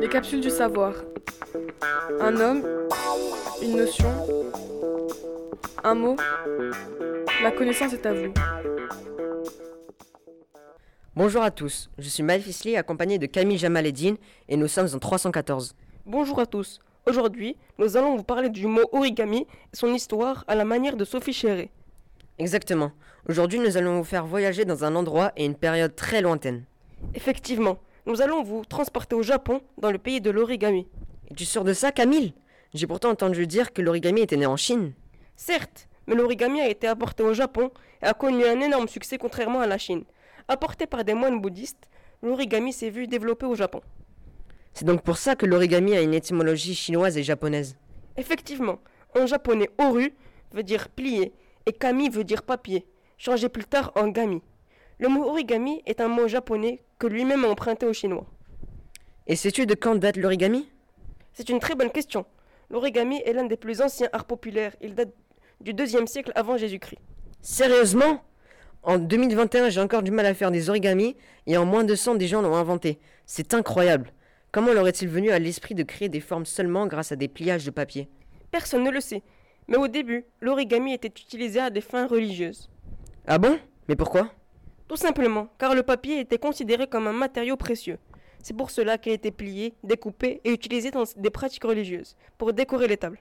Les capsules du savoir. Un homme, une notion, un mot. La connaissance est à vous. Bonjour à tous, je suis Maël Fisli accompagné de Camille Jamaleddine et nous sommes en 314. Bonjour à tous. Aujourd'hui, nous allons vous parler du mot origami et son histoire à la manière de Sophie Chéré. Exactement. Aujourd'hui, nous allons vous faire voyager dans un endroit et une période très lointaine. Effectivement, nous allons vous transporter au Japon, dans le pays de l'origami. Es-tu sûr de ça, Camille? J'ai pourtant entendu dire que l'origami était né en Chine. Certes, mais l'origami a été apporté au Japon et a connu un énorme succès contrairement à la Chine. Apporté par des moines bouddhistes, l'origami s'est vu développer au Japon. C'est donc pour ça que l'origami a une étymologie chinoise et japonaise. Effectivement, en japonais, oru veut dire plier et kami veut dire papier, changé plus tard en gami. Le mot origami est un mot japonais que lui-même a emprunté au chinois. Et sais-tu de quand date l'origami? C'est une très bonne question. L'origami est l'un des plus anciens arts populaires. Il date du deuxième siècle avant Jésus-Christ. Sérieusement? En 2021, j'ai encore du mal à faire des origamis et en moins de 100, des gens l'ont inventé. C'est incroyable. Comment leur est-il venu à l'esprit de créer des formes seulement grâce à des pliages de papier? Personne ne le sait. Mais au début, l'origami était utilisé à des fins religieuses. Ah bon? Mais pourquoi? Tout simplement, car le papier était considéré comme un matériau précieux. C'est pour cela qu'il était plié, découpé et utilisé dans des pratiques religieuses, pour décorer les tables.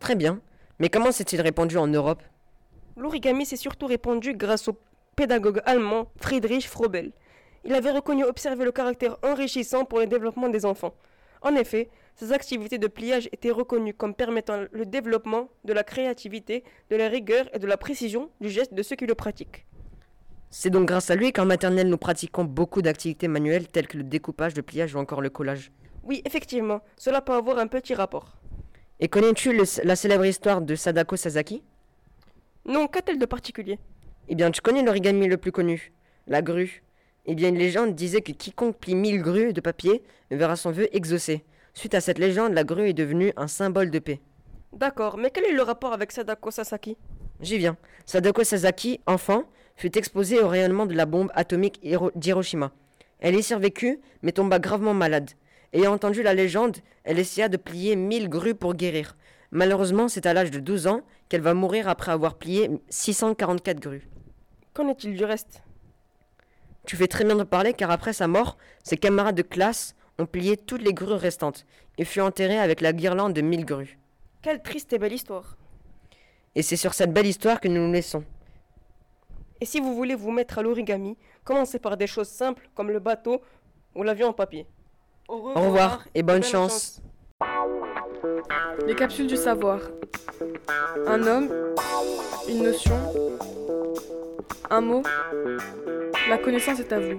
Très bien. Mais comment s'est-il répandu en Europe? L'origami s'est surtout répandu grâce au pédagogue allemand Friedrich Frobel. Il avait reconnu observer le caractère enrichissant pour le développement des enfants. En effet, ces activités de pliage étaient reconnues comme permettant le développement de la créativité, de la rigueur et de la précision du geste de ceux qui le pratiquent. C'est donc grâce à lui qu'en maternelle nous pratiquons beaucoup d'activités manuelles telles que le découpage, le pliage ou encore le collage. Oui, effectivement, cela peut avoir un petit rapport. Et connais-tu la célèbre histoire de Sadako Sasaki? Non, qu'a-t-elle de particulier? Eh bien, tu connais l'origami le plus connu, la grue. Eh bien, une légende disait que quiconque plie mille grues de papier verra son vœu exaucé. Suite à cette légende, la grue est devenue un symbole de paix. D'accord, mais quel est le rapport avec Sadako Sasaki? J'y viens. Sadako Sasaki, enfant, fut exposée au rayonnement de la bombe atomique Hiro- d'Hiroshima. Elle y survécut, mais tomba gravement malade. Ayant entendu la légende, elle essaya de plier mille grues pour guérir. Malheureusement, c'est à l'âge de 12 ans qu'elle va mourir après avoir plié 644 grues. Qu'en est-il du reste? Tu fais très bien de parler car après sa mort, ses camarades de classe ont plié toutes les grues restantes et fut enterré avec la guirlande de mille grues. Quelle triste et belle histoire. Et c'est sur cette belle histoire que nous nous laissons. Et si vous voulez vous mettre à l'origami, commencez par des choses simples comme le bateau ou l'avion en papier. Au Au revoir et bonne chance. Les capsules du savoir. Un homme, une notion, un mot. La connaissance est à vous.